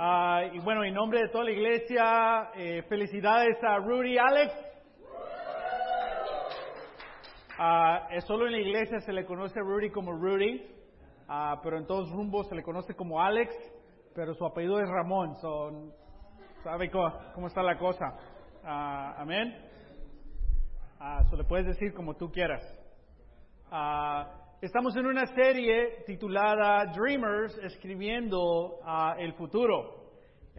Ah, y bueno, en nombre de toda la iglesia, eh, felicidades a Rudy Alex. Es solo en la iglesia se le conoce a Rudy como Rudy, ah, pero en todos rumbos se le conoce como Alex, pero su apellido es Ramón. So, ¿Sabe cómo, está la cosa? Amén. Ah, so le puedes decir como tú quieras. Estamos en una serie titulada Dreamers, escribiendo ah, el futuro.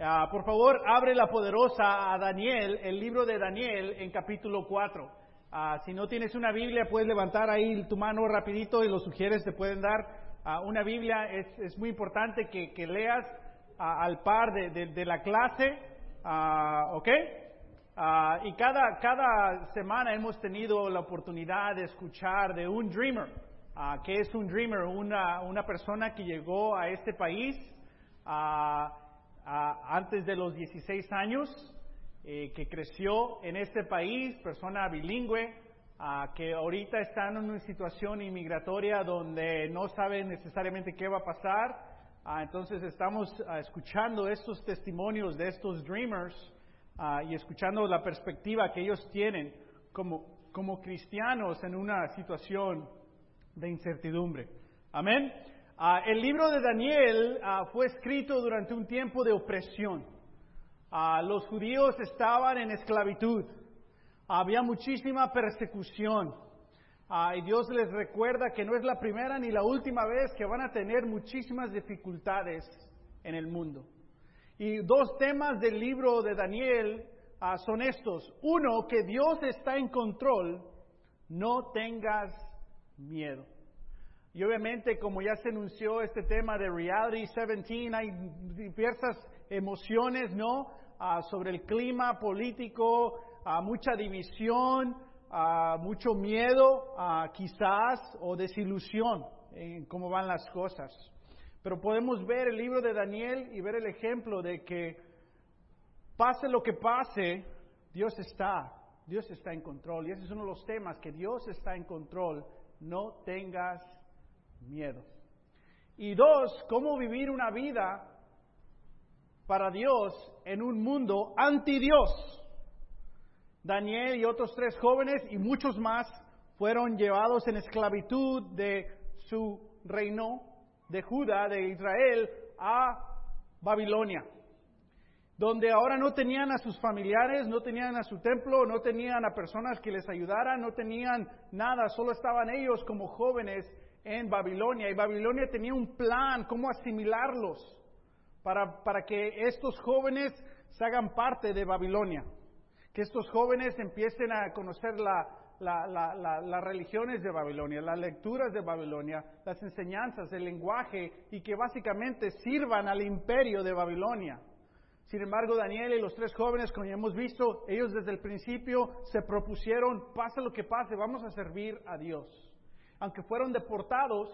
Ah, por favor, abre la poderosa a Daniel, el libro de Daniel en capítulo 4. Ah, si no tienes una Biblia, puedes levantar ahí tu mano rapidito y los sugieres te pueden dar una Biblia. Es, es muy importante que, que leas al par de, de- de la clase, ¿ok? Y cada, cada semana hemos tenido la oportunidad de escuchar de un dreamer. ¿Qué es un dreamer? Una, una persona que llegó a este país ah, ah, antes de los 16 años, eh, que creció en este país, persona bilingüe, que ahorita está en una situación inmigratoria donde no sabe necesariamente qué va a pasar. Ah, entonces estamos ah, escuchando estos testimonios de estos dreamers ah, y escuchando la perspectiva que ellos tienen como, como cristianos en una situación de incertidumbre. Amén. Ah, el libro de Daniel ah, fue escrito durante un tiempo de opresión. Ah, los judíos estaban en esclavitud. Había muchísima persecución. Y Dios les recuerda que no es la primera ni la última vez que van a tener muchísimas dificultades en el mundo. Y dos temas del libro de Daniel son estos. Uno, que Dios está en control, no tengas miedo. Y obviamente, como ya se anunció este tema de Reality 17, hay diversas emociones, ¿no? Ah, sobre el clima político, ah, mucha división, ah, mucho miedo, quizás, o desilusión en cómo van las cosas. Pero podemos ver el libro de Daniel y ver el ejemplo de que pase lo que pase, Dios está, Dios está en control. Y ese es uno de los temas, que Dios está en control. No tengas miedo. Y dos, cómo vivir una vida para Dios en un mundo anti Dios. Daniel y otros tres jóvenes y muchos más fueron llevados en esclavitud de su reino de Judá, de Israel, a Babilonia donde ahora no tenían a sus familiares, no tenían a su templo, no tenían a personas que les ayudaran, no tenían nada, solo estaban ellos como jóvenes en Babilonia. Y Babilonia tenía un plan, cómo asimilarlos para, para que estos jóvenes se hagan parte de Babilonia, que estos jóvenes empiecen a conocer la, la- la- la- las religiones de Babilonia, las lecturas de Babilonia, las enseñanzas, el lenguaje, y que básicamente sirvan al imperio de Babilonia. Sin embargo, Daniel y los tres jóvenes, como ya hemos visto, ellos desde el principio se propusieron, pase lo que pase, vamos a servir a Dios. Aunque fueron deportados,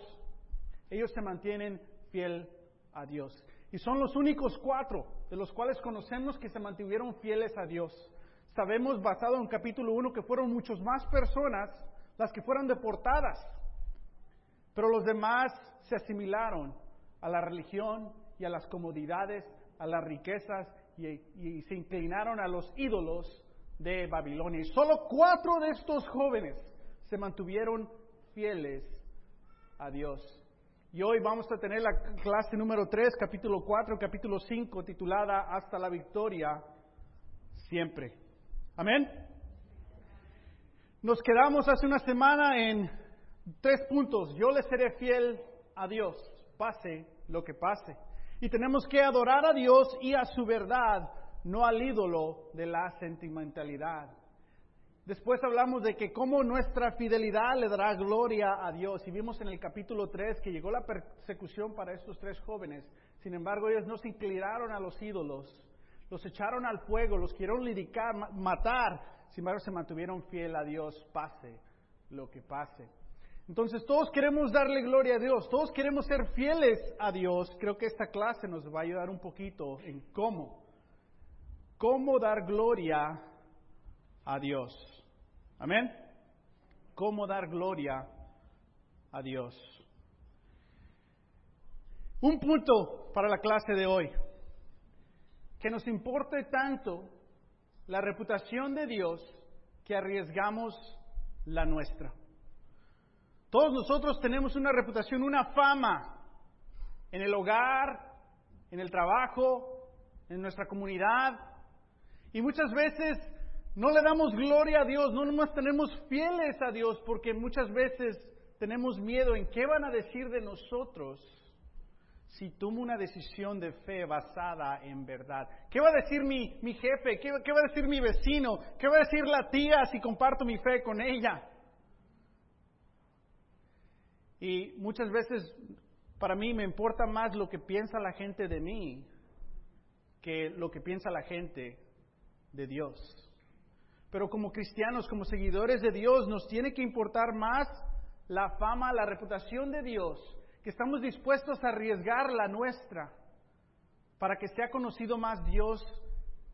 ellos se mantienen fiel a Dios. Y son los únicos cuatro de los cuales conocemos que se mantuvieron fieles a Dios. Sabemos, basado en capítulo 1, que fueron muchas más personas las que fueron deportadas. Pero los demás se asimilaron a la religión y a las comodidades, a las riquezas y, se inclinaron a los ídolos de Babilonia. Y solo cuatro de estos jóvenes se mantuvieron fieles a Dios. Y hoy vamos a tener la clase número 3, capítulo 4, capítulo 5, titulada Hasta la victoria siempre. Amén. Nos quedamos hace una semana en tres puntos. Yo le seré fiel a Dios, pase lo que pase. Y tenemos que adorar a Dios y a su verdad, no al ídolo de la sentimentalidad. Después hablamos de que cómo nuestra fidelidad le dará gloria a Dios. Y vimos en el capítulo 3 que llegó la persecución para estos tres jóvenes. Sin embargo, ellos no se inclinaron a los ídolos. Los echaron al fuego, los quisieron lidicar, ma- matar. Sin embargo, se mantuvieron fiel a Dios, pase lo que pase. Entonces, todos queremos darle gloria a Dios, todos queremos ser fieles a Dios. Creo que esta clase nos va a ayudar un poquito en cómo. Cómo dar gloria a Dios. Amén. Cómo dar gloria a Dios. Un punto para la clase de hoy. que nos importe tanto la reputación de Dios que arriesgamos la nuestra. Todos nosotros tenemos una reputación, una fama en el hogar, en el trabajo, en nuestra comunidad. Y muchas veces no le damos gloria a Dios, no nos tenemos fieles a Dios porque muchas veces tenemos miedo en qué van a decir de nosotros si tomo una decisión de fe basada en verdad. ¿Qué va a decir mi, mi jefe? ¿Qué, ¿Qué va a decir mi vecino? ¿Qué va a decir la tía si comparto mi fe con ella? Y muchas veces para mí me importa más lo que piensa la gente de mí que lo que piensa la gente de Dios. Pero como cristianos, como seguidores de Dios, nos tiene que importar más la fama, la reputación de Dios, que estamos dispuestos a arriesgar la nuestra para que sea conocido más Dios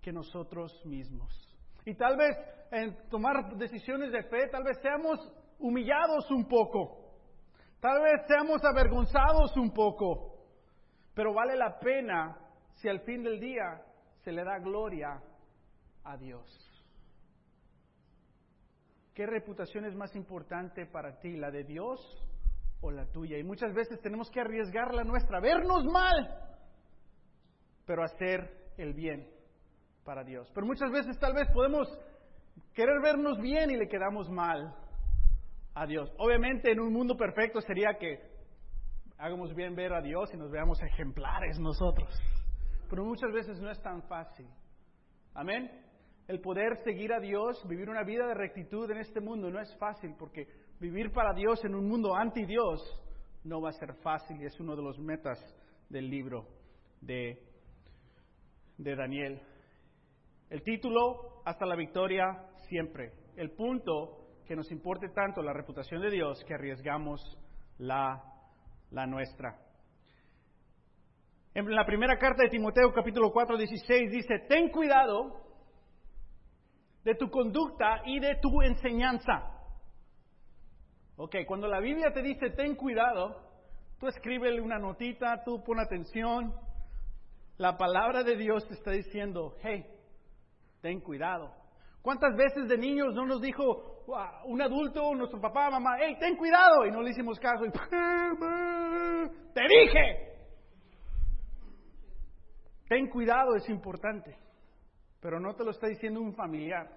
que nosotros mismos. Y tal vez en tomar decisiones de fe, tal vez seamos humillados un poco, tal vez seamos avergonzados un poco, pero vale la pena si al fin del día se le da gloria a Dios. ¿Qué reputación es más importante para ti, la de Dios o la tuya? Y muchas veces tenemos que arriesgar la nuestra, vernos mal, pero hacer el bien para Dios. Pero muchas veces tal vez podemos querer vernos bien y le quedamos mal a Dios. Obviamente en un mundo perfecto sería que hagamos bien ver a Dios y nos veamos ejemplares nosotros. Pero muchas veces no es tan fácil. Amén el poder seguir a Dios, vivir una vida de rectitud en este mundo no es fácil porque vivir para Dios en un mundo anti Dios no va a ser fácil y es uno de los metas del libro de, de Daniel. El título, hasta la victoria siempre. El punto que nos importe tanto la reputación de Dios que arriesgamos la, la nuestra. En la primera carta de Timoteo capítulo 4, 16 dice, ten cuidado de tu conducta y de tu enseñanza. Ok, cuando la Biblia te dice ten cuidado, tú escríbele una notita, tú pon atención. La palabra de Dios te está diciendo, hey, ten cuidado. ¿Cuántas veces de niños no nos dijo un adulto, nuestro papá, mamá, hey, ten cuidado? Y no le hicimos caso. Y, te dije. Ten cuidado, es importante. Pero no te lo está diciendo un familiar,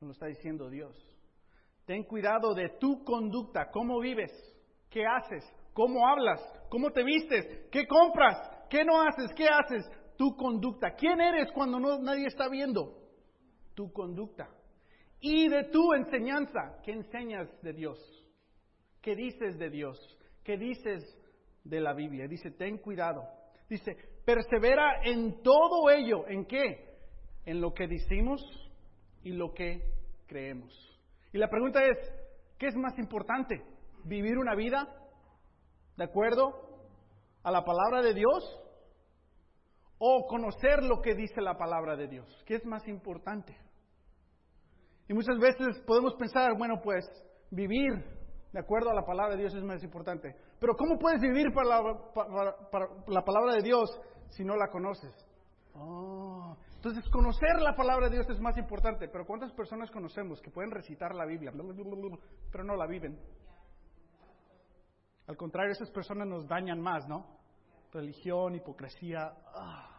no lo está diciendo Dios. Ten cuidado de tu conducta, cómo vives, qué haces, cómo hablas, cómo te vistes, qué compras, qué no haces, qué haces, tu conducta. ¿Quién eres cuando no, nadie está viendo? Tu conducta. Y de tu enseñanza, ¿qué enseñas de Dios? ¿Qué dices de Dios? ¿Qué dices de la Biblia? Dice, ten cuidado. Dice, persevera en todo ello. ¿En qué? en lo que decimos y lo que creemos. Y la pregunta es, ¿qué es más importante? ¿Vivir una vida de acuerdo a la palabra de Dios o conocer lo que dice la palabra de Dios? ¿Qué es más importante? Y muchas veces podemos pensar, bueno, pues vivir de acuerdo a la palabra de Dios es más importante. Pero ¿cómo puedes vivir para la, para la palabra de Dios si no la conoces? Oh, entonces, conocer la palabra de Dios es más importante, pero ¿cuántas personas conocemos que pueden recitar la Biblia, pero no la viven? Al contrario, esas personas nos dañan más, ¿no? Religión, hipocresía. Ah.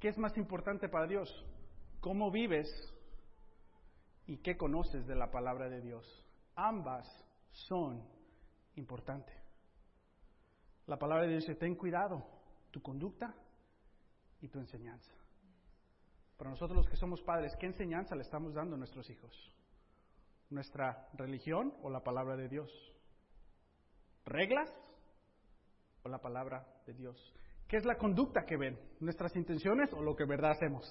¿Qué es más importante para Dios? ¿Cómo vives y qué conoces de la palabra de Dios? Ambas son importantes. La palabra de Dios dice, ten cuidado tu conducta y tu enseñanza. Para nosotros los que somos padres, ¿qué enseñanza le estamos dando a nuestros hijos? ¿Nuestra religión o la palabra de Dios? ¿Reglas o la palabra de Dios? ¿Qué es la conducta que ven? ¿Nuestras intenciones o lo que verdad hacemos?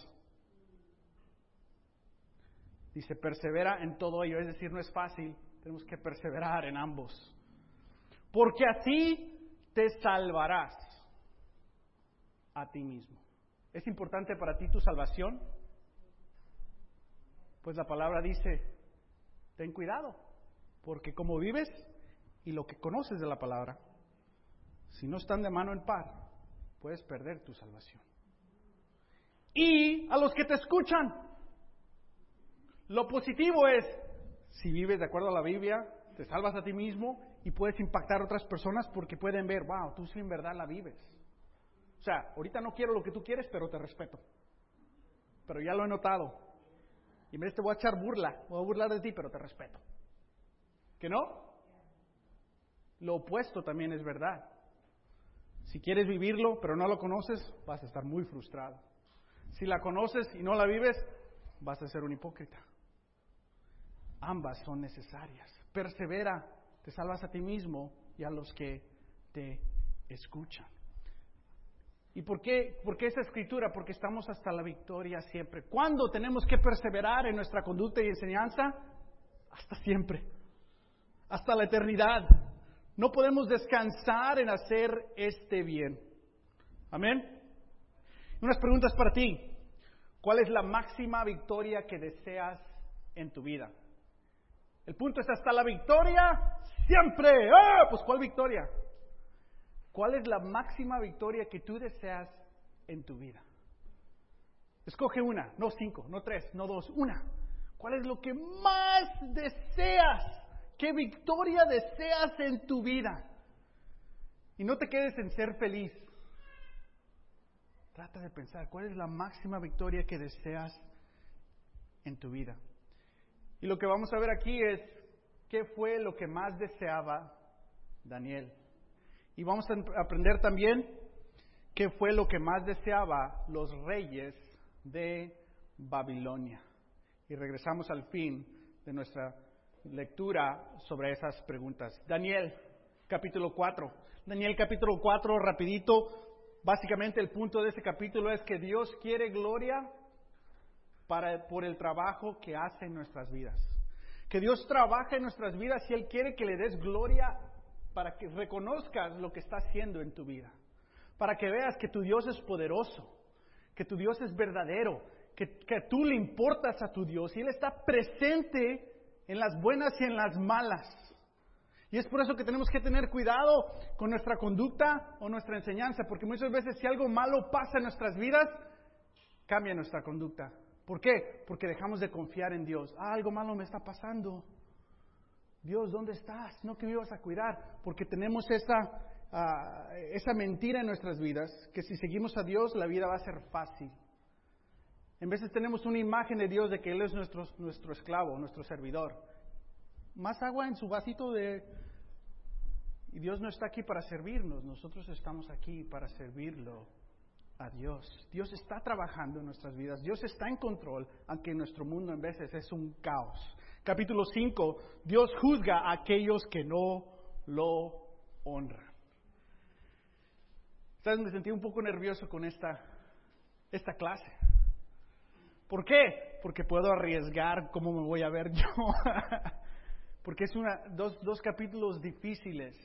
Dice, persevera en todo ello, es decir, no es fácil, tenemos que perseverar en ambos. Porque así te salvarás a ti mismo. ¿Es importante para ti tu salvación? Pues la palabra dice, ten cuidado, porque como vives y lo que conoces de la palabra, si no están de mano en par, puedes perder tu salvación. Y a los que te escuchan. Lo positivo es, si vives de acuerdo a la Biblia, te salvas a ti mismo y puedes impactar a otras personas porque pueden ver, wow, tú sí en verdad la vives. O sea, ahorita no quiero lo que tú quieres, pero te respeto. Pero ya lo he notado. Y en vez te voy a echar burla, voy a burlar de ti, pero te respeto. ¿Que no? Lo opuesto también es verdad. Si quieres vivirlo, pero no lo conoces, vas a estar muy frustrado. Si la conoces y no la vives, vas a ser un hipócrita. Ambas son necesarias. Persevera, te salvas a ti mismo y a los que te escuchan. ¿Y por qué, por qué esa escritura? Porque estamos hasta la victoria siempre. ¿Cuándo tenemos que perseverar en nuestra conducta y enseñanza? Hasta siempre. Hasta la eternidad. No podemos descansar en hacer este bien. Amén. Unas preguntas para ti. ¿Cuál es la máxima victoria que deseas en tu vida? El punto es hasta la victoria siempre. ¡Ah! Pues ¿cuál victoria? ¿Cuál es la máxima victoria que tú deseas en tu vida? Escoge una, no cinco, no tres, no dos, una. ¿Cuál es lo que más deseas? ¿Qué victoria deseas en tu vida? Y no te quedes en ser feliz. Trata de pensar cuál es la máxima victoria que deseas en tu vida. Y lo que vamos a ver aquí es qué fue lo que más deseaba Daniel. Y vamos a aprender también qué fue lo que más deseaba los reyes de Babilonia. Y regresamos al fin de nuestra lectura sobre esas preguntas. Daniel, capítulo 4. Daniel, capítulo 4, rapidito. Básicamente el punto de ese capítulo es que Dios quiere gloria para, por el trabajo que hace en nuestras vidas. Que Dios trabaja en nuestras vidas y Él quiere que le des gloria para que reconozcas lo que está haciendo en tu vida. Para que veas que tu Dios es poderoso, que tu Dios es verdadero, que, que tú le importas a tu Dios y Él está presente en las buenas y en las malas. Y es por eso que tenemos que tener cuidado con nuestra conducta o nuestra enseñanza, porque muchas veces si algo malo pasa en nuestras vidas, cambia nuestra conducta. ¿Por qué? Porque dejamos de confiar en Dios. Ah, algo malo me está pasando. Dios, ¿dónde estás? No que me ibas a cuidar, porque tenemos esa, ah, esa mentira en nuestras vidas, que si seguimos a Dios la vida va a ser fácil. En veces tenemos una imagen de Dios de que Él es nuestro, nuestro esclavo, nuestro servidor. Más agua en su vasito de... Y Dios no está aquí para servirnos, nosotros estamos aquí para servirlo a Dios. Dios está trabajando en nuestras vidas, Dios está en control, aunque nuestro mundo en veces es un caos. Capítulo 5, Dios juzga a aquellos que no lo honran. ¿Sabes? Me sentí un poco nervioso con esta, esta clase. ¿Por qué? Porque puedo arriesgar cómo me voy a ver yo. Porque es una, dos, dos capítulos difíciles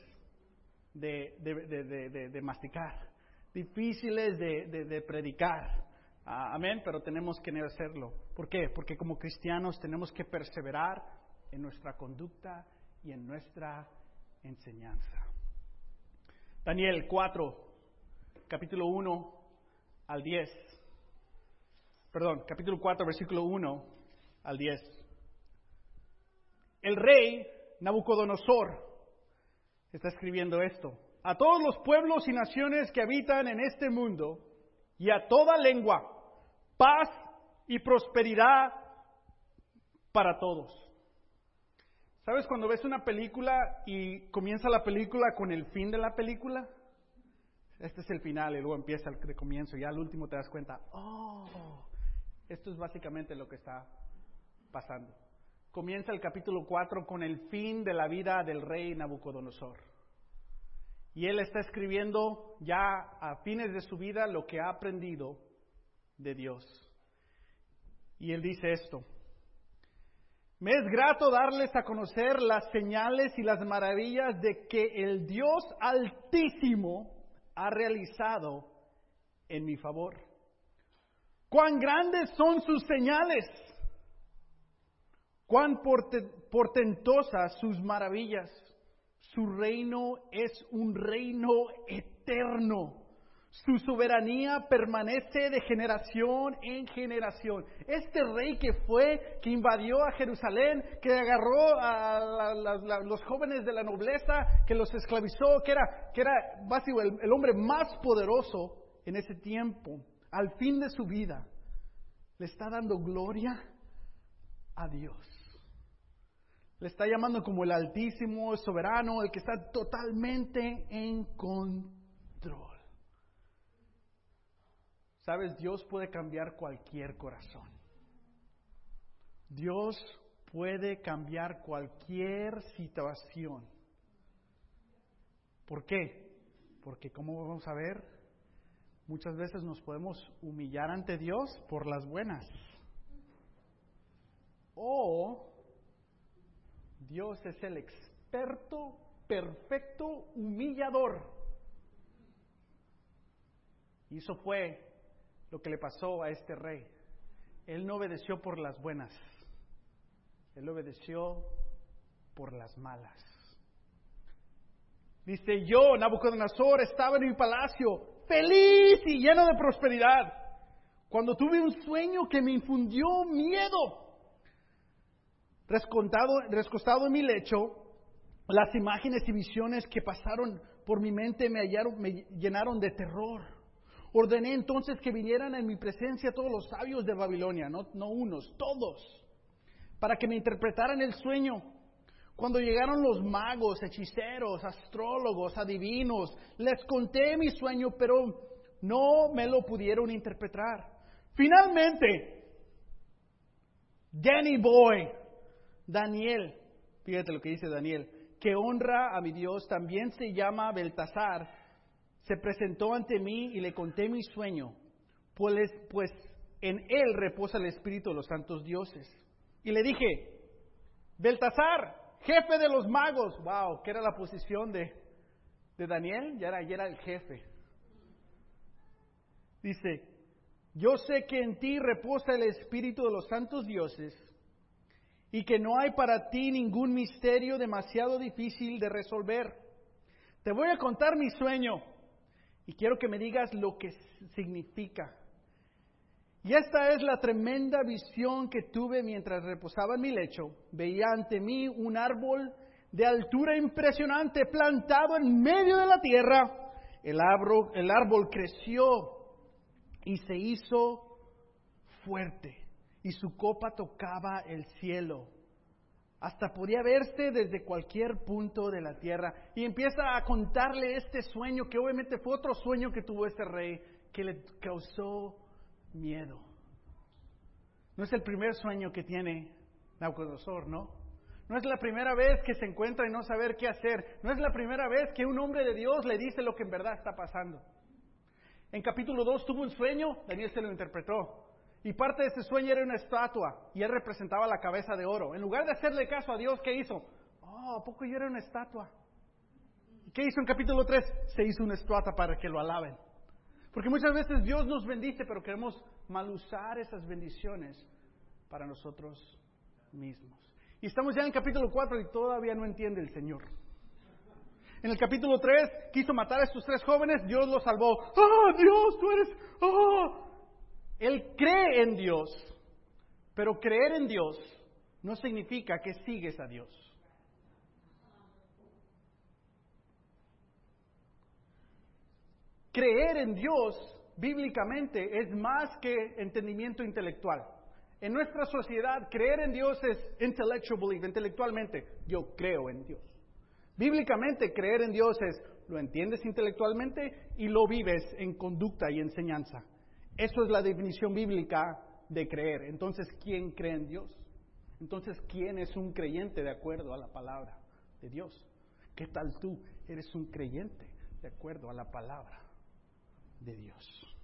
de, de, de, masticar, difíciles de, predicar. Ah, amén, pero tenemos que hacerlo. ¿Por qué? Porque como cristianos tenemos que perseverar en nuestra conducta y en nuestra enseñanza. Daniel 4, capítulo 1 al 10 perdón, capítulo 4, versículo 1 al 10. El rey Nabucodonosor está escribiendo esto. A todos los pueblos y naciones que habitan en este mundo y a toda lengua, paz y prosperidad para todos. ¿Sabes cuando ves una película y comienza la película con el fin de la película? Este es el final y luego empieza el comienzo y al último te das cuenta, oh, esto es básicamente lo que está pasando. Comienza el capítulo 4 con el fin de la vida del rey Nabucodonosor. Y él está escribiendo ya a fines de su vida lo que ha aprendido de Dios. Y él dice esto. Me es grato darles a conocer las señales y las maravillas de que el Dios altísimo ha realizado en mi favor. Cuán grandes son sus señales, cuán portentosas sus maravillas. Su reino es un reino eterno. Su soberanía permanece de generación en generación. Este rey que fue, que invadió a Jerusalén, que agarró a los jóvenes de la nobleza, que los esclavizó, que era, que era básicamente el hombre más poderoso en ese tiempo, al fin de su vida, le está dando gloria a Dios. Le está llamando como el Altísimo, el soberano, el que está totalmente en control. Sabes, Dios puede cambiar cualquier corazón. Dios puede cambiar cualquier situación. ¿Por qué? Porque, como vamos a ver, muchas veces nos podemos humillar ante Dios por las buenas. O Dios es el experto, perfecto, humillador. Y eso fue lo que le pasó a este rey. Él no obedeció por las buenas, él obedeció por las malas. Dice, yo, Nabucodonosor, estaba en mi palacio, feliz y lleno de prosperidad, cuando tuve un sueño que me infundió miedo. Rescostado, en mi lecho, las imágenes y visiones que pasaron por mi mente me, me llenaron de terror. Ordené entonces que vinieran en mi presencia todos los sabios de Babilonia, no unos, todos, para que me interpretaran el sueño. Cuando llegaron los magos, hechiceros, astrólogos, adivinos, les conté mi sueño, pero no me lo pudieron interpretar. Finalmente, Danny Boy, Daniel, fíjate lo que dice Daniel, que honra a mi Dios, también se llama Beltasar, se presentó ante mí y le conté mi sueño, pues, pues en él reposa el espíritu de los santos dioses. Y le dije, Beltasar, jefe de los magos, wow, ¿qué era la posición de, de Daniel? Ya era, ya era el jefe. Dice, yo sé que en ti reposa el espíritu de los santos dioses y que no hay para ti ningún misterio demasiado difícil de resolver. Te voy a contar mi sueño y quiero que me digas lo que significa. Y esta es la tremenda visión que tuve mientras reposaba en mi lecho. Veía ante mí un árbol de altura impresionante plantado en medio de la tierra. El árbol, el árbol creció y se hizo fuerte y su copa tocaba el cielo. Hasta podía verse desde cualquier punto de la tierra. Y empieza a contarle este sueño, que obviamente fue otro sueño que tuvo este rey, que le causó miedo. No es el primer sueño que tiene Nabucodonosor, ¿no? No es la primera vez que se encuentra y no saber qué hacer. No es la primera vez que un hombre de Dios le dice lo que en verdad está pasando. En capítulo 2 tuvo un sueño, Daniel se lo interpretó. Y parte de ese sueño era una estatua y él representaba la cabeza de oro. En lugar de hacerle caso a Dios, ¿qué hizo? Oh, ¿a poco yo era una estatua? ¿Qué hizo en capítulo 3? Se hizo una estatua para que lo alaben. Porque muchas veces Dios nos bendice, pero queremos mal usar esas bendiciones para nosotros mismos. Y estamos ya en capítulo 4 y todavía no entiende el Señor. En el capítulo 3 quiso matar a estos tres jóvenes, Dios los salvó. ¡Ah, Dios, tú eres! ¡Ah! Él cree en Dios, pero creer en Dios no significa que sigues a Dios. Creer en Dios bíblicamente es más que entendimiento intelectual. En nuestra sociedad, creer en Dios es intellectual belief, intelectualmente. Yo creo en Dios. Bíblicamente, creer en Dios es lo entiendes intelectualmente y lo vives en conducta y enseñanza. Eso es la definición bíblica de creer. Entonces, ¿quién cree en Dios? Entonces, ¿quién es un creyente de acuerdo a la palabra de Dios? ¿Qué tal tú? Eres un creyente de acuerdo a la palabra de Dios.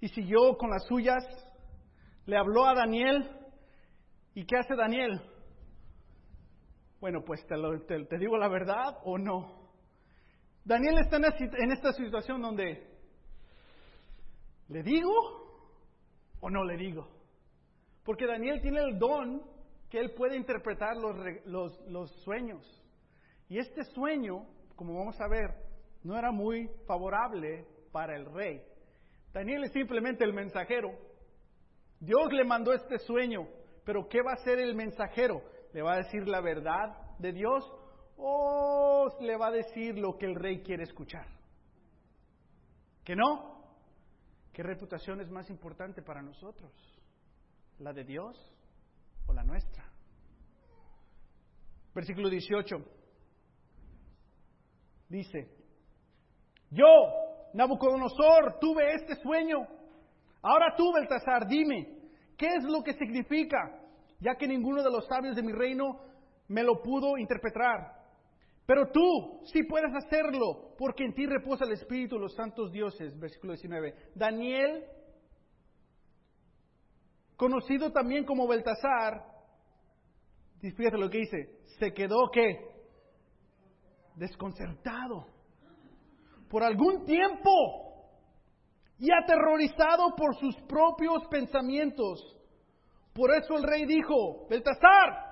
Y siguió con las suyas, le habló a Daniel. ¿Y qué hace Daniel? Bueno, pues te, te digo la verdad o no. Daniel está en esta situación donde ¿Le digo o no le digo? Porque Daniel tiene el don que él puede interpretar los, los, sueños. Y este sueño, como vamos a ver, no era muy favorable para el rey. Daniel es simplemente el mensajero. Dios le mandó este sueño, pero ¿qué va a hacer el mensajero? ¿Le va a decir la verdad de Dios o le va a decir lo que el rey quiere escuchar? ¿Que no? ¿Qué reputación es más importante para nosotros? ¿La de Dios o la nuestra? Versículo 18 dice, yo, Nabucodonosor, tuve este sueño. Ahora tú, Beltasar, dime, ¿qué es lo que significa? Ya que ninguno de los sabios de mi reino me lo pudo interpretar. Pero tú sí puedes hacerlo, porque en ti reposa el Espíritu de los santos dioses. Versículo 19. Daniel, conocido también como Beltasar, fíjate lo que dice, se quedó qué? Desconcertado. Por algún tiempo y aterrorizado por sus propios pensamientos. Por eso el rey dijo, Beltasar,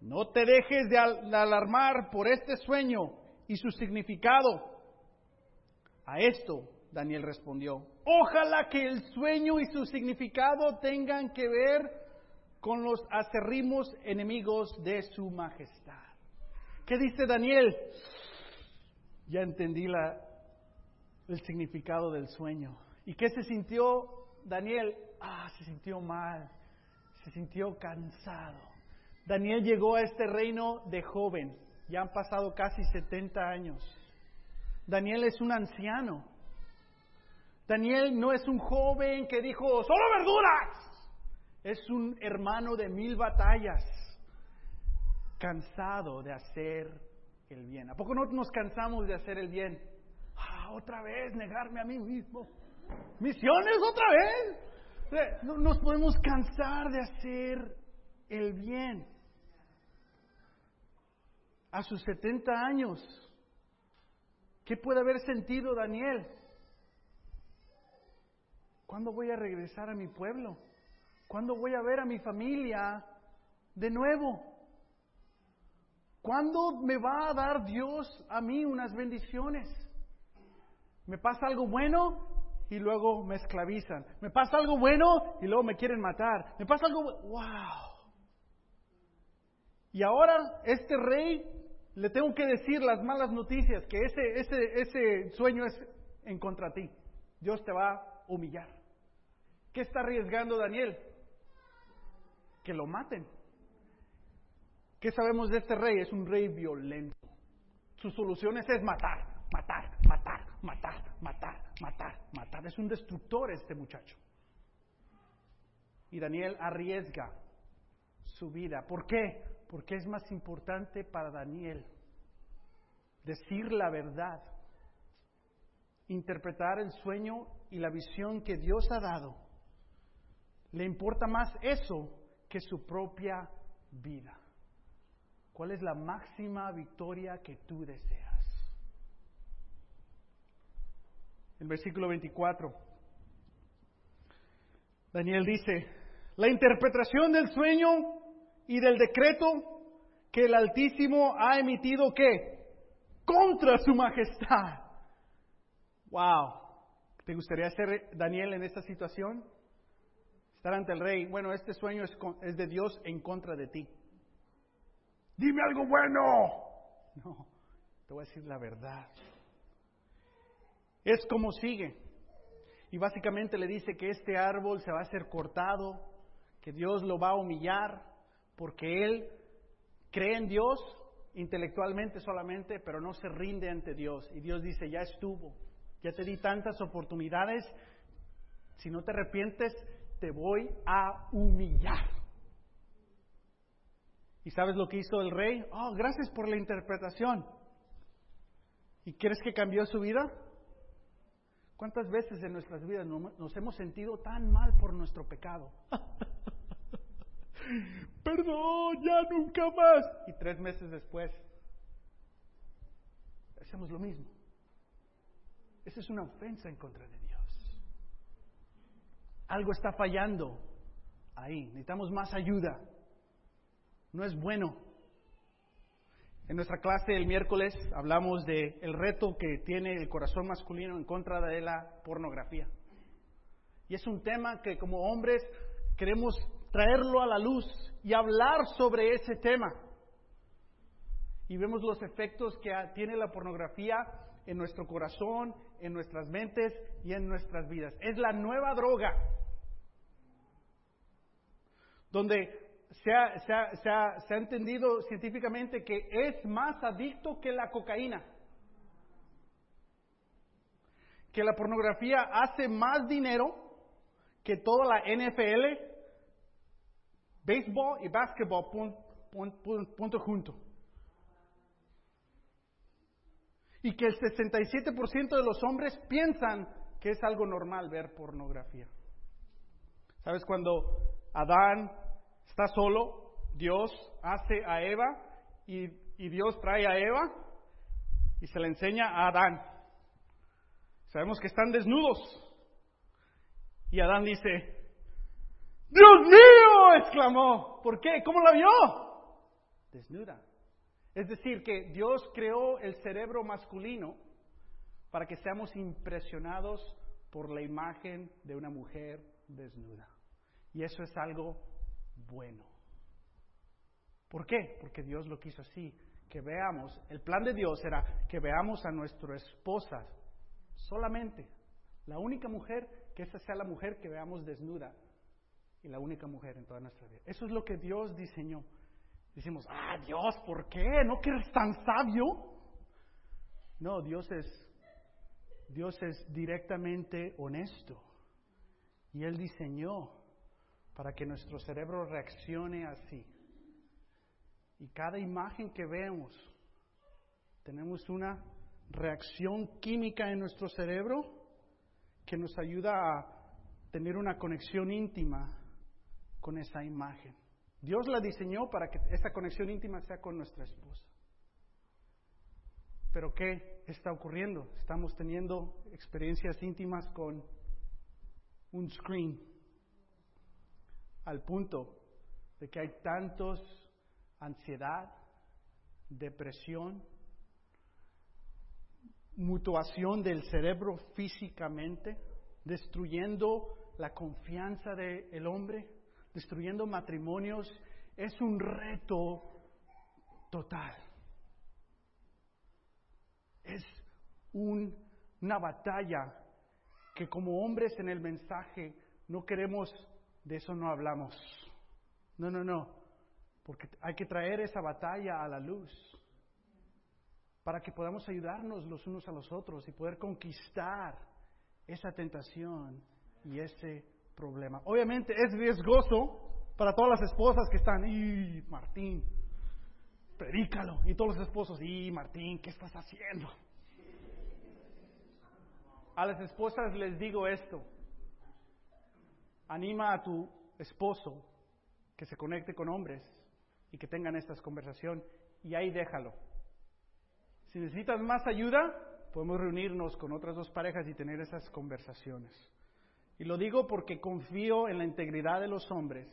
no te dejes de alarmar por este sueño y su significado. A esto Daniel respondió, ojalá que el sueño y su significado tengan que ver con los acerrimos enemigos de su majestad. ¿Qué dice Daniel? Ya entendí el significado del sueño. ¿Y qué se sintió Daniel? Ah, se sintió mal, se sintió cansado. Daniel llegó a este reino de joven, ya han pasado casi 70 años. Daniel es un anciano. Daniel no es un joven que dijo, solo verduras. Es un hermano de mil batallas, cansado de hacer el bien. ¿A poco no nos cansamos de hacer el bien? Ah, otra vez, negarme a mí mismo. Misiones otra vez. No nos podemos cansar de hacer el bien a sus 70 años. ¿Qué puede haber sentido Daniel? ¿Cuándo voy a regresar a mi pueblo? ¿Cuándo voy a ver a mi familia de nuevo? ¿Cuándo me va a dar Dios a mí unas bendiciones? ¿Me pasa algo bueno y luego me esclavizan? ¿Me pasa algo bueno y luego me quieren matar? ¿Me pasa algo... ¡Wow! Y ahora este rey le tengo que decir las malas noticias, que ese, ese, ese sueño es en contra ti. Dios te va a humillar. ¿Qué está arriesgando Daniel? Que lo maten. ¿Qué sabemos de este rey? Es un rey violento. Sus soluciones es matar, matar, matar, matar, matar, matar, matar. Es un destructor este muchacho. Y Daniel arriesga su vida. ¿Por qué? Porque es más importante para Daniel decir la verdad, interpretar el sueño y la visión que Dios ha dado. Le importa más eso que su propia vida. ¿Cuál es la máxima victoria que tú deseas? El versículo 24. Daniel dice, la interpretación del sueño y del decreto que el Altísimo ha emitido ¿qué? contra su majestad. Wow. ¿Te gustaría ser Daniel en esta situación? Estar ante el rey. Bueno, este sueño es de Dios en contra de ti. Dime algo bueno. No, te voy a decir la verdad. Es como sigue. Y básicamente le dice que este árbol se va a ser cortado, que Dios lo va a humillar, porque él cree en Dios intelectualmente solamente, pero no se rinde ante Dios. Y Dios dice, ya estuvo, ya te di tantas oportunidades, si no te arrepientes, te voy a humillar. ¿Y sabes lo que hizo el rey? Oh, gracias por la interpretación. ¿Y crees que cambió su vida? ¿Cuántas veces en nuestras vidas nos hemos sentido tan mal por nuestro pecado? perdón, ya nunca más. Y tres meses después, hacemos lo mismo. Esa es una ofensa en contra de Dios. Algo está fallando ahí. Necesitamos más ayuda. No es bueno. En nuestra clase el miércoles hablamos de el reto que tiene el corazón masculino en contra de la pornografía. Y es un tema que como hombres queremos traerlo a la luz y hablar sobre ese tema. Y vemos los efectos que tiene la pornografía en nuestro corazón, en nuestras mentes y en nuestras vidas. Es la nueva droga donde se ha, entendido científicamente que es más adicto que la cocaína. Que la pornografía hace más dinero que toda la NFL, béisbol y básquetbol punto, junto. Y que el 67% de los hombres piensan que es algo normal ver pornografía. ¿Sabes? Cuando Adán está solo, Dios hace a Eva y, Dios trae a Eva y se le enseña a Adán. Sabemos que están desnudos. Y Adán dice, Dios mío, exclamó. ¿Por qué? ¿Cómo la vio? Desnuda. Es decir, que Dios creó el cerebro masculino para que seamos impresionados por la imagen de una mujer desnuda. Y eso es algo bueno. ¿Por qué? Porque Dios lo quiso así, que veamos, el plan de Dios era que veamos a nuestra esposa solamente, la única mujer, que esa sea la mujer que veamos desnuda y la única mujer en toda nuestra vida. Eso es lo que Dios diseñó. Decimos, ah, Dios, ¿por qué? ¿No eres tan sabio? No, Dios es, Dios es directamente honesto. Y Él diseñó para que nuestro cerebro reaccione así. Y cada imagen que vemos, tenemos una reacción química en nuestro cerebro que nos ayuda a tener una conexión íntima con esa imagen. Dios la diseñó para que esa conexión íntima sea con nuestra esposa. Pero ¿qué está ocurriendo? Estamos teniendo experiencias íntimas con un screen, al punto de que hay tantos ansiedad, depresión, mutuación del cerebro físicamente, destruyendo la confianza del hombre, destruyendo matrimonios, es un reto total. Es una batalla que como hombres en el mensaje no queremos de eso no hablamos. No, no, no. Porque hay que traer esa batalla a la luz para que podamos ayudarnos los unos a los otros y poder conquistar esa tentación y ese problema. Obviamente es riesgoso para todas las esposas que están, y Martín, predícalo. Y todos los esposos, y Martín, ¿qué estás haciendo? A las esposas les digo esto, anima a tu esposo que se conecte con hombres y que tengan estas conversaciones y ahí déjalo. Si necesitas más ayuda, podemos reunirnos con otras dos parejas y tener esas conversaciones. Y lo digo porque confío en la integridad de los hombres,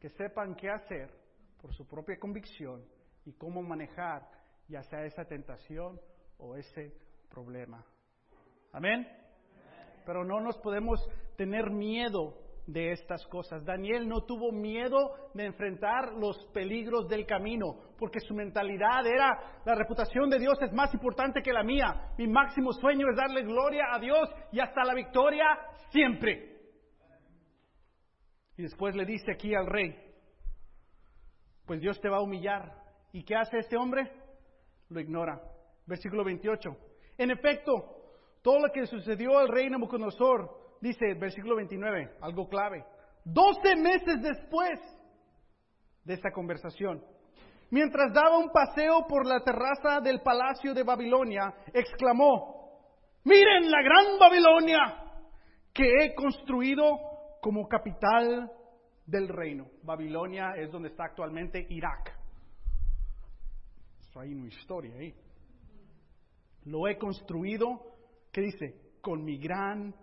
que sepan qué hacer por su propia convicción y cómo manejar ya sea esa tentación o ese problema. Amén. Pero no nos podemos tener miedo de estas cosas. Daniel no tuvo miedo de enfrentar los peligros del camino, porque su mentalidad era, la reputación de Dios es más importante que la mía. Mi máximo sueño es darle gloria a Dios y hasta la victoria siempre. Y después le dice aquí al rey, pues Dios te va a humillar. ¿Y qué hace este hombre? Lo ignora. Versículo 28. En efecto, todo lo que sucedió al rey Nabucodonosor dice, versículo 29, algo clave. Doce meses después de esta conversación, mientras daba un paseo por la terraza del palacio de Babilonia, exclamó, miren la gran Babilonia que he construido como capital del reino. Babilonia es donde está actualmente Irak. hay una historia ahí. Lo he construido, ¿qué dice? Con mi gran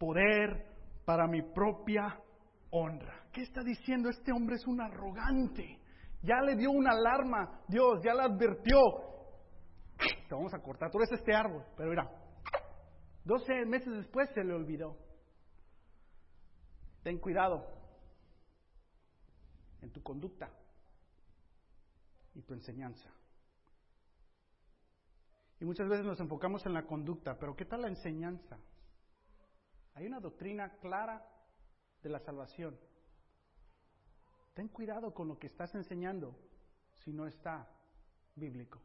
poder para mi propia honra. ¿Qué está diciendo? Este hombre es un arrogante Ya le dio una alarma, Dios, ya la advirtió. Te vamos a cortar, tú eres este árbol, pero mira, 12 meses después se le olvidó. Ten cuidado en tu conducta y tu enseñanza. Y muchas veces nos enfocamos en la conducta, pero ¿qué tal la enseñanza? Hay una doctrina clara de la salvación. Ten cuidado con lo que estás enseñando si no está bíblico.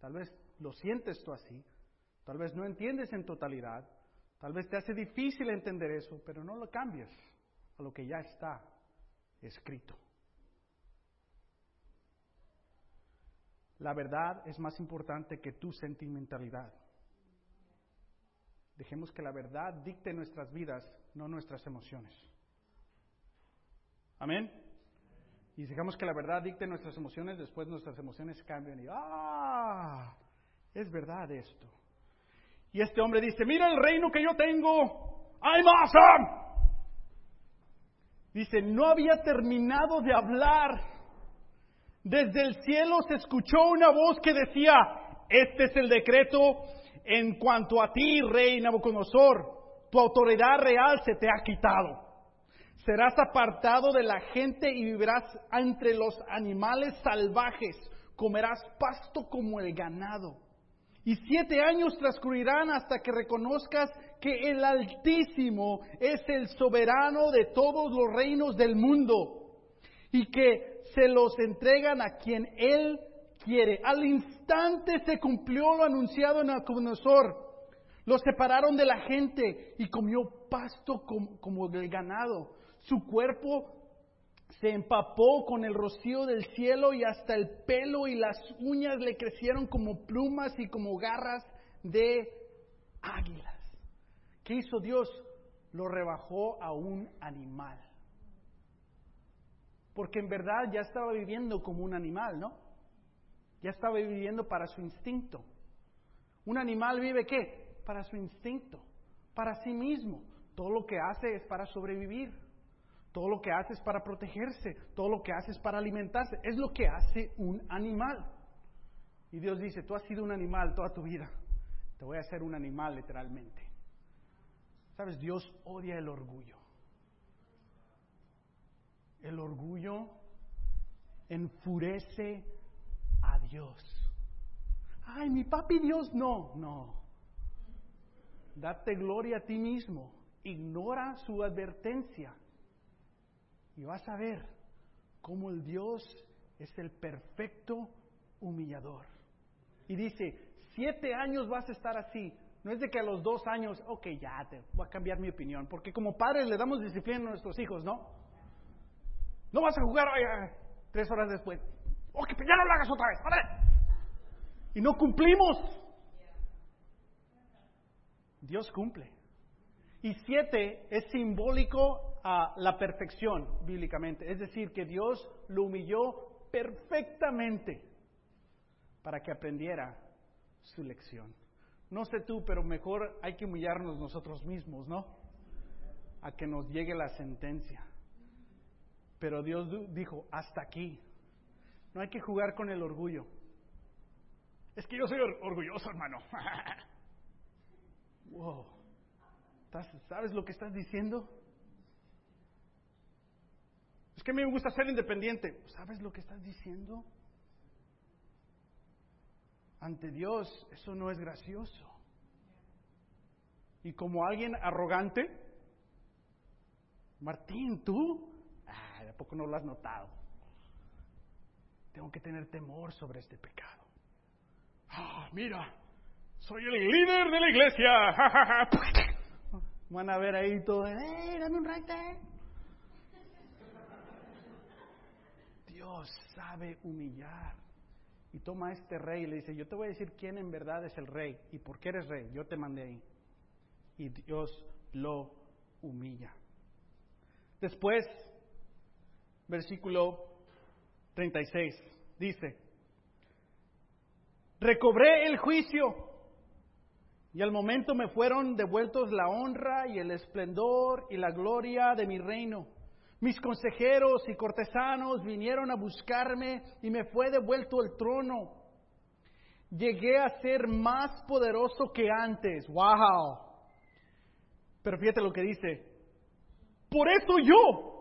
Tal vez lo sientes tú así, tal vez no entiendes en totalidad, tal vez te hace difícil entender eso, pero no lo cambies a lo que ya está escrito. La verdad es más importante que tu sentimentalidad. Dejemos que la verdad dicte nuestras vidas, no nuestras emociones. Amén. Y dejamos que la verdad dicte nuestras emociones, después nuestras emociones cambian y ¡ah! Es verdad esto. Y este hombre dice, mira el reino que yo tengo, ¡I'm awesome! Dice, no había terminado de hablar desde el cielo se escuchó una voz que decía, este es el decreto en cuanto a ti, rey Nabucodonosor, tu autoridad real se te ha quitado. Serás apartado de la gente y vivirás entre los animales salvajes, comerás pasto como el ganado. Y siete años transcurrirán hasta que reconozcas que el Altísimo es el soberano de todos los reinos del mundo y que se los entregan a quien Él quiere. Al instante se cumplió lo anunciado en Nabucodonosor. Lo separaron de la gente y comió pasto como, como del ganado. Su cuerpo se empapó con el rocío del cielo y hasta el pelo y las uñas le crecieron como plumas y como garras de águilas. ¿Qué hizo Dios? Lo rebajó a un animal porque en verdad ya estaba viviendo como un animal, ¿no? Ya estaba viviendo para su instinto. Un animal vive qué? Para su instinto, para sí mismo. Todo lo que hace es para sobrevivir. Todo lo que hace es para protegerse. Todo lo que hace es para alimentarse. Es lo que hace un animal. Y Dios dice, tú has sido un animal toda tu vida. Te voy a hacer un animal literalmente. ¿Sabes? Dios odia el orgullo. El orgullo enfurece a Dios. Ay, mi papi Dios, no, no. Date gloria a ti mismo. Ignora su advertencia. Y vas a ver cómo el Dios es el perfecto humillador. Y dice, siete años vas a estar así. No es de que a los dos años, ok, ya te voy a cambiar mi opinión. Porque como padres le damos disciplina a nuestros hijos, ¿no? No vas a jugar tres horas después. Ok, pues ya no lo hagas otra vez, ¿vale? Y no cumplimos. Dios cumple. Y siete es simbólico a la perfección bíblicamente. Es decir, que Dios lo humilló perfectamente para que aprendiera su lección. No sé tú, pero mejor hay que humillarnos nosotros mismos, ¿no? A que nos llegue la sentencia. Pero Dios dijo, hasta aquí. No hay que jugar con el orgullo. Es que yo soy orgulloso, hermano. wow. ¿Sabes lo que estás diciendo? Es que a mí me gusta ser independiente. ¿Sabes lo que estás diciendo? Ante Dios eso no es gracioso. Y como alguien arrogante, Martín, tú poco no lo has notado? Tengo que tener temor sobre este pecado. Ah, mira, soy el líder de la iglesia. Van a ver ahí todo. ¡Eh, dame un right Dios sabe humillar. Y toma a este rey y le dice, yo te voy a decir quién en verdad es el rey y por qué eres rey. Yo te mandé ahí. Y Dios lo humilla. Después versículo 36. Dice, recobré el juicio y al momento me fueron devueltos la honra y el esplendor y la gloria de mi reino. Mis consejeros y cortesanos vinieron a buscarme y me fue devuelto el trono. Llegué a ser más poderoso que antes. ¡Wow! Pero fíjate lo que dice. Por eso yo,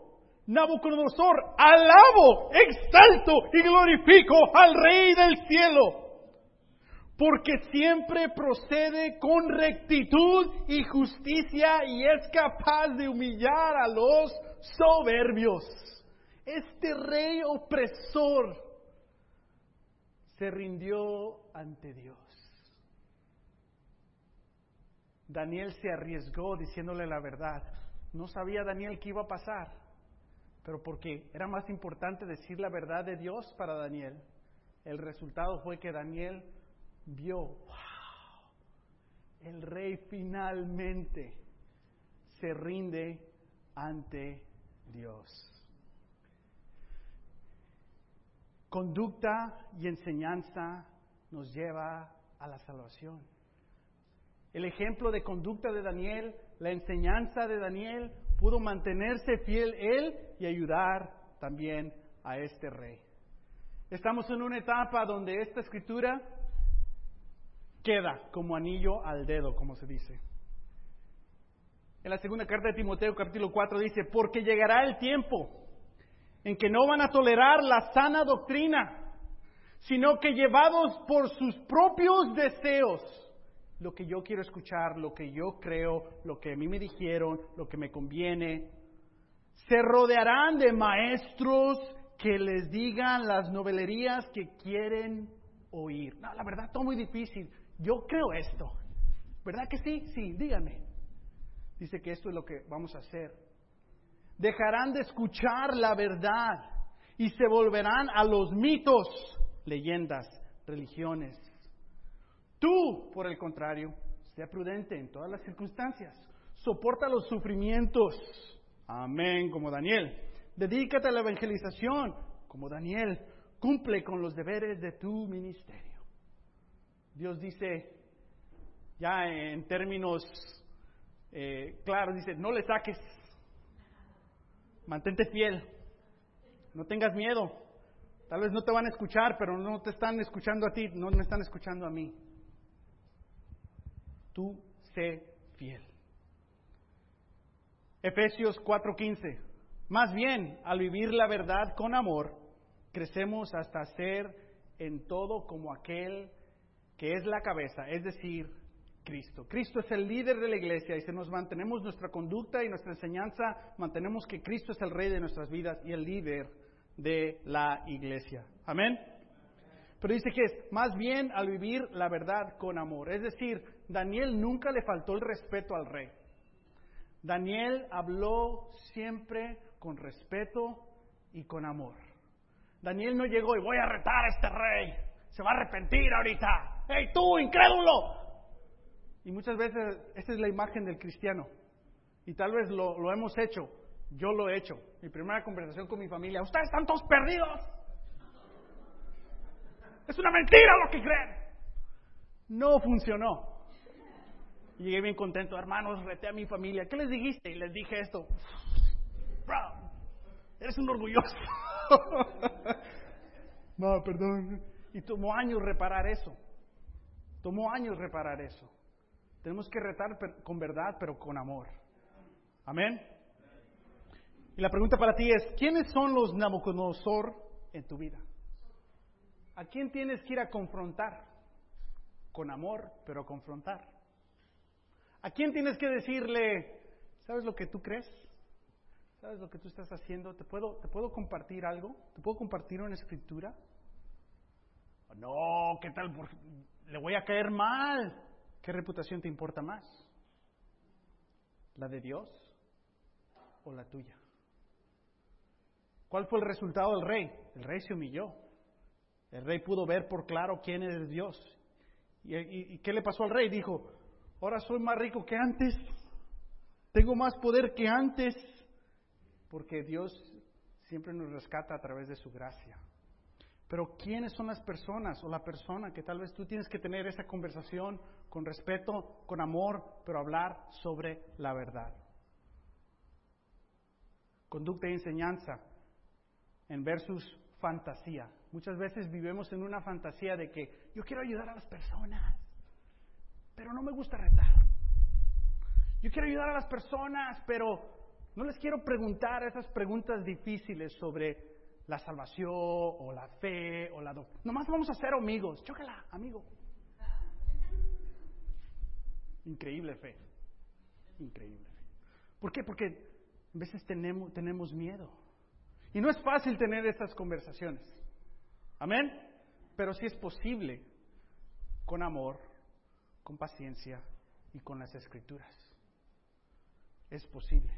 Nabucodonosor, alabo, exalto y glorifico al Rey del cielo porque siempre procede con rectitud y justicia y es capaz de humillar a los soberbios. Este rey opresor se rindió ante Dios. Daniel se arriesgó diciéndole la verdad. No sabía Daniel qué iba a pasar, pero porque era más importante decir la verdad de Dios para Daniel, el resultado fue que Daniel vio, wow, el rey finalmente se rinde ante Dios. Conducta y enseñanza nos lleva a la salvación. El ejemplo de conducta de Daniel, la enseñanza de Daniel, pudo mantenerse fiel él y ayudar también a este rey. Estamos en una etapa donde esta escritura queda como anillo al dedo, como se dice. En la segunda carta de Timoteo capítulo 4 dice, porque llegará el tiempo en que no van a tolerar la sana doctrina, sino que llevados por sus propios deseos, lo que yo quiero escuchar, lo que yo creo, lo que a mí me dijeron, lo que me conviene, se rodearán de maestros que les digan las novelerías que quieren oír. No, la verdad, todo muy difícil yo creo esto. ¿Verdad que sí? Sí, díganme. Dice que esto es lo que vamos a hacer. Dejarán de escuchar la verdad y se volverán a los mitos, leyendas, religiones. Tú, por el contrario, sea prudente en todas las circunstancias. Soporta los sufrimientos. Amén, como Daniel. Dedícate a la evangelización, como Daniel. Cumple con los deberes de tu ministerio. Dios dice, ya en términos eh, claros, dice, no le saques, mantente fiel, no tengas miedo. Tal vez no te van a escuchar, pero no te están escuchando a ti, no me están escuchando a mí. Tú sé fiel. Efesios 4:15. Más bien, al vivir la verdad con amor, crecemos hasta ser en todo como aquel que es la cabeza, es decir, Cristo. Cristo es el líder de la iglesia y si nos mantenemos nuestra conducta y nuestra enseñanza, mantenemos que Cristo es el rey de nuestras vidas y el líder de la iglesia. Amén. Pero dice que es más bien al vivir la verdad con amor. Es decir, Daniel nunca le faltó el respeto al rey. Daniel habló siempre con respeto y con amor. Daniel no llegó y voy a retar a este rey. Se va a arrepentir ahorita. ¡Hey tú, incrédulo! Y muchas veces esa es la imagen del cristiano. Y tal vez lo, lo hemos hecho. Yo lo he hecho. Mi primera conversación con mi familia. Ustedes están todos perdidos. Es una mentira lo que creen. No funcionó. Llegué bien contento, hermanos, reté a mi familia. ¿Qué les dijiste? Y les dije esto. Bro, eres un orgulloso. no, perdón. Y tomó años reparar eso. Tomó años reparar eso. Tenemos que retar con verdad, pero con amor. Amén. Y la pregunta para ti es, ¿quiénes son los Nabucodonosor en tu vida? ¿A quién tienes que ir a confrontar? Con amor, pero confrontar. ¿A quién tienes que decirle, ¿sabes lo que tú crees? ¿Sabes lo que tú estás haciendo? ¿Te puedo, ¿te puedo compartir algo? ¿Te puedo compartir una escritura? No, ¿qué tal? le voy a caer mal. ¿Qué reputación te importa más? ¿La de Dios o la tuya? ¿Cuál fue el resultado del rey? El rey se humilló. El rey pudo ver por claro quién es Dios. ¿Y, qué le pasó al rey? Dijo, ahora soy más rico que antes, tengo más poder que antes, porque Dios siempre nos rescata a través de su gracia. Pero ¿quiénes son las personas o la persona que tal vez tú tienes que tener esa conversación con respeto, con amor, pero hablar sobre la verdad? conducta y enseñanza en versus fantasía. Muchas veces vivimos en una fantasía de que yo quiero ayudar a las personas, pero no me gusta retar. Yo quiero ayudar a las personas, pero no les quiero preguntar esas preguntas difíciles sobre la salvación o la fe o la doctrina. Nomás vamos a ser amigos. Chócala, amigo. Increíble fe. Increíble fe. ¿Por qué? Porque a veces tenemos, tenemos miedo. Y no es fácil tener estas conversaciones. Amén. Pero sí es posible con amor, con paciencia y con las escrituras. Es posible.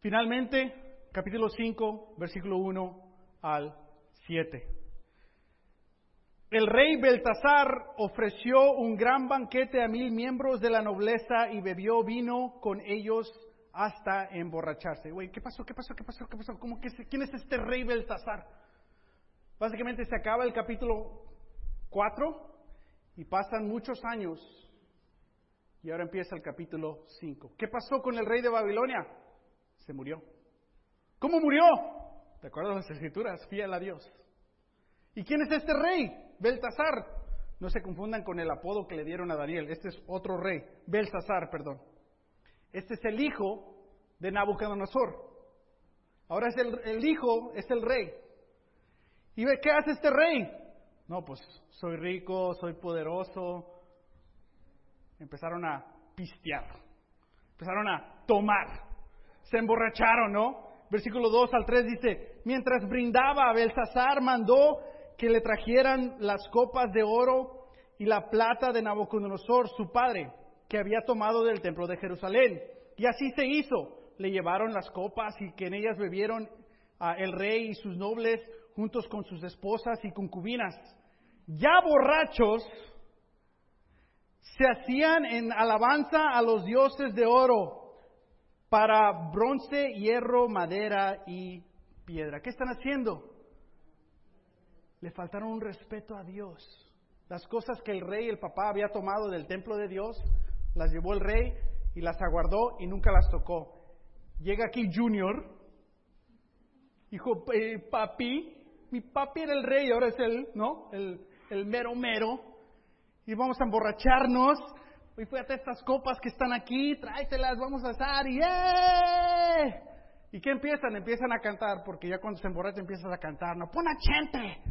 Finalmente, capítulo 5, versículo 1 al 7. El rey Beltasar ofreció un gran banquete a mil miembros de la nobleza y bebió vino con ellos hasta emborracharse. Güey, ¿qué pasó? ¿Qué pasó? ¿Qué pasó? ¿Qué pasó? ¿Cómo que ¿Quién es este rey Beltasar? Básicamente se acaba el capítulo 4 y pasan muchos años y ahora empieza el capítulo 5. ¿Qué pasó con el rey de Babilonia? Se murió. ¿Cómo murió? ¿Te acuerdas de las escrituras? Fiel a Dios. ¿Y quién es este rey? Beltasar. No se confundan con el apodo que le dieron a Daniel. Este es otro rey. Belsasar, perdón. Este es el hijo de Nabucodonosor. Ahora es el, hijo, es el rey. ¿Y qué hace este rey? No, pues soy rico, soy poderoso. Empezaron a pistear. Empezaron a tomar. Se emborracharon, ¿no? Versículo 2 al 3 dice, mientras brindaba, Belsasar mandó que le trajeran las copas de oro y la plata de Nabucodonosor, su padre, que había tomado del templo de Jerusalén. Y así se hizo. Le llevaron las copas y que en ellas bebieron el rey y sus nobles juntos con sus esposas y concubinas. Ya borrachos, se hacían en alabanza a los dioses de oro para bronce, hierro, madera y piedra. ¿Qué están haciendo? le faltaron un respeto a Dios. Las cosas que el rey, el papá, había tomado del templo de Dios, las llevó el rey y las aguardó y nunca las tocó. Llega aquí Junior, dijo, eh, papi, mi papi era el rey, ahora es él, ¿no? El, el mero mero. Y vamos a emborracharnos. Y fíjate estas copas que están aquí, tráetelas, vamos a asar y ¡eh! ¿Y qué empiezan? Empiezan a cantar, porque ya cuando se emborracha empiezas a cantar, no, pon a gente,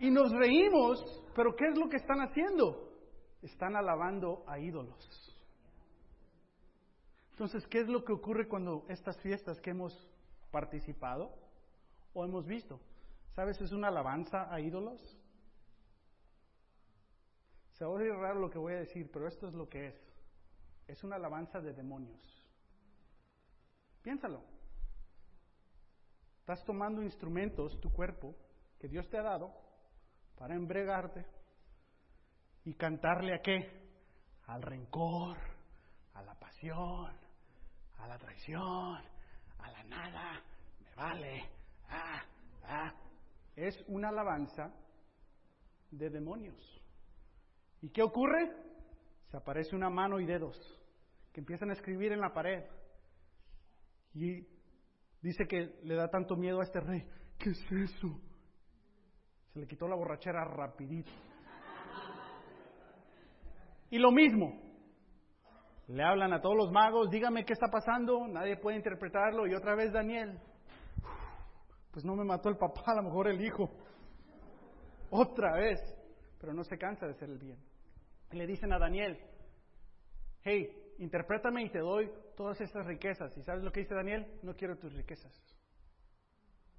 y nos reímos, pero ¿qué es lo que están haciendo? Están alabando a ídolos. Entonces, ¿qué es lo que ocurre cuando estas fiestas que hemos participado o hemos visto? ¿Sabes? Es una alabanza a ídolos. Se oír raro lo que voy a decir, pero esto es lo que es. Es una alabanza de demonios. Piénsalo. Estás tomando instrumentos, tu cuerpo, que Dios te ha dado, para embregarte y cantarle a qué? Al rencor, a la pasión, a la traición, a la nada, me vale. Es una alabanza de demonios. ¿Y qué ocurre? Se aparece una mano y dedos que empiezan a escribir en la pared. Y Dice que le da tanto miedo a este rey. ¿Qué es eso? Se le quitó la borrachera rapidito. Y lo mismo. Le hablan a todos los magos, dígame qué está pasando, nadie puede interpretarlo. Y otra vez Daniel. Pues no me mató el papá, a lo mejor el hijo. Otra vez. Pero no se cansa de hacer el bien. Le dicen a Daniel, hey, interprétame y te doy todas estas riquezas. ¿Y sabes lo que dice Daniel? No quiero tus riquezas.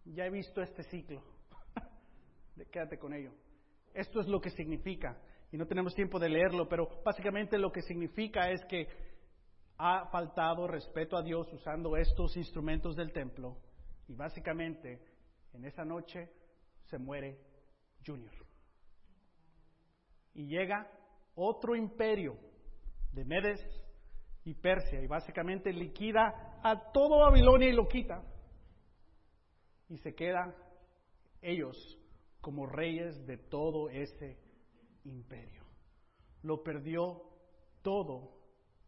Ya he visto este ciclo. Quédate con ello. Esto es lo que significa. Y no tenemos tiempo de leerlo, pero básicamente lo que significa es que ha faltado respeto a Dios usando estos instrumentos del templo. Y básicamente en esa noche se muere Junior. Y llega otro imperio de Medes y Persia y básicamente liquida a todo Babilonia y lo quita. Y se quedan ellos como reyes de todo ese imperio. Lo perdió todo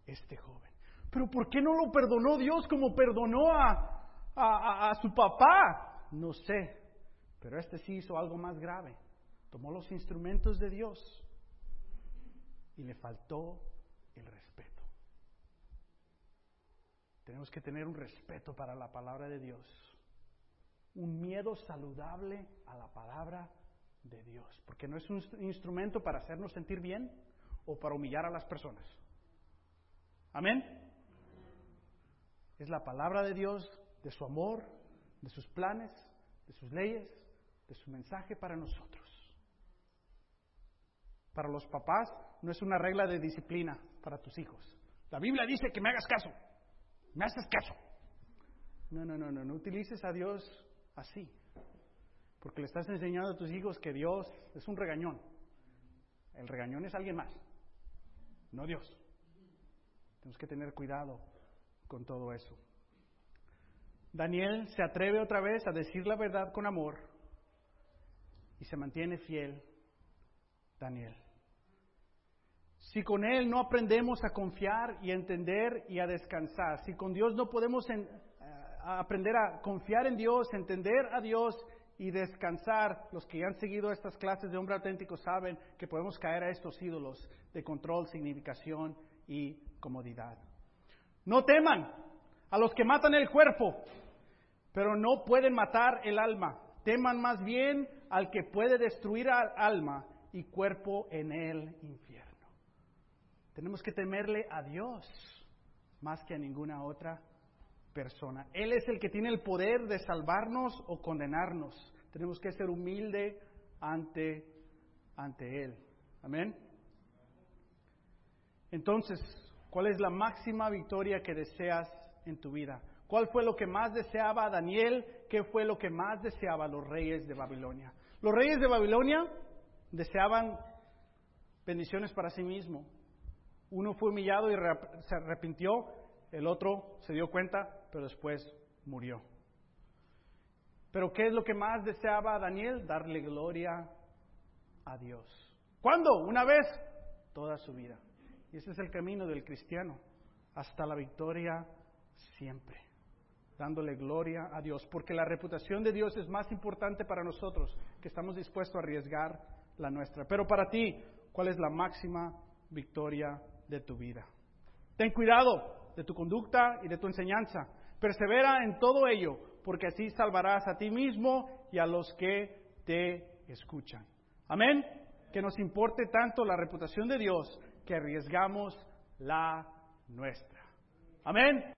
este joven. Pero ¿por qué no lo perdonó Dios como perdonó a, a, su papá? No sé, pero este sí hizo algo más grave. Tomó los instrumentos de Dios y le faltó el respeto. Tenemos que tener un respeto para la palabra de Dios, un miedo saludable a la palabra de Dios, porque no es un instrumento para hacernos sentir bien o para humillar a las personas. Amén. Es la palabra de Dios, de su amor, de sus planes, de sus leyes, de su mensaje para nosotros. Para los papás no es una regla de disciplina para tus hijos. La Biblia dice que me hagas caso. Me haces caso. No, no, no, no, no utilices a Dios así. Porque le estás enseñando a tus hijos que Dios es un regañón. El regañón es alguien más, no Dios. Tenemos que tener cuidado con todo eso. Daniel se atreve otra vez a decir la verdad con amor y se mantiene fiel. Daniel. Si con Él no aprendemos a confiar y a entender y a descansar, si con Dios no podemos a aprender a confiar en Dios, entender a Dios y descansar, los que han seguido estas clases de hombre auténtico saben que podemos caer a estos ídolos de control, significación y comodidad. No teman a los que matan el cuerpo, pero no pueden matar el alma. Teman más bien al que puede destruir al alma y cuerpo en el infierno. Tenemos que temerle a Dios más que a ninguna otra persona. Él es el que tiene el poder de salvarnos o condenarnos. Tenemos que ser humilde ante, ante Él. Amén. Entonces, ¿cuál es la máxima victoria que deseas en tu vida? ¿Cuál fue lo que más deseaba Daniel? ¿Qué fue lo que más deseaba los reyes de Babilonia? Los reyes de Babilonia deseaban bendiciones para sí mismos. Uno fue humillado y se arrepintió, el otro se dio cuenta, pero después murió. Pero ¿qué es lo que más deseaba Daniel? Darle gloria a Dios. ¿Cuándo? Una vez, toda su vida. Y ese es el camino del cristiano, hasta la victoria siempre, dándole gloria a Dios, porque la reputación de Dios es más importante para nosotros, que estamos dispuestos a arriesgar la nuestra. Pero para ti, ¿cuál es la máxima victoria de tu vida? Ten cuidado de tu conducta y de tu enseñanza. Persevera en todo ello, porque así salvarás a ti mismo y a los que te escuchan. Amén. Que nos importe tanto la reputación de Dios que arriesgamos la nuestra. Amén.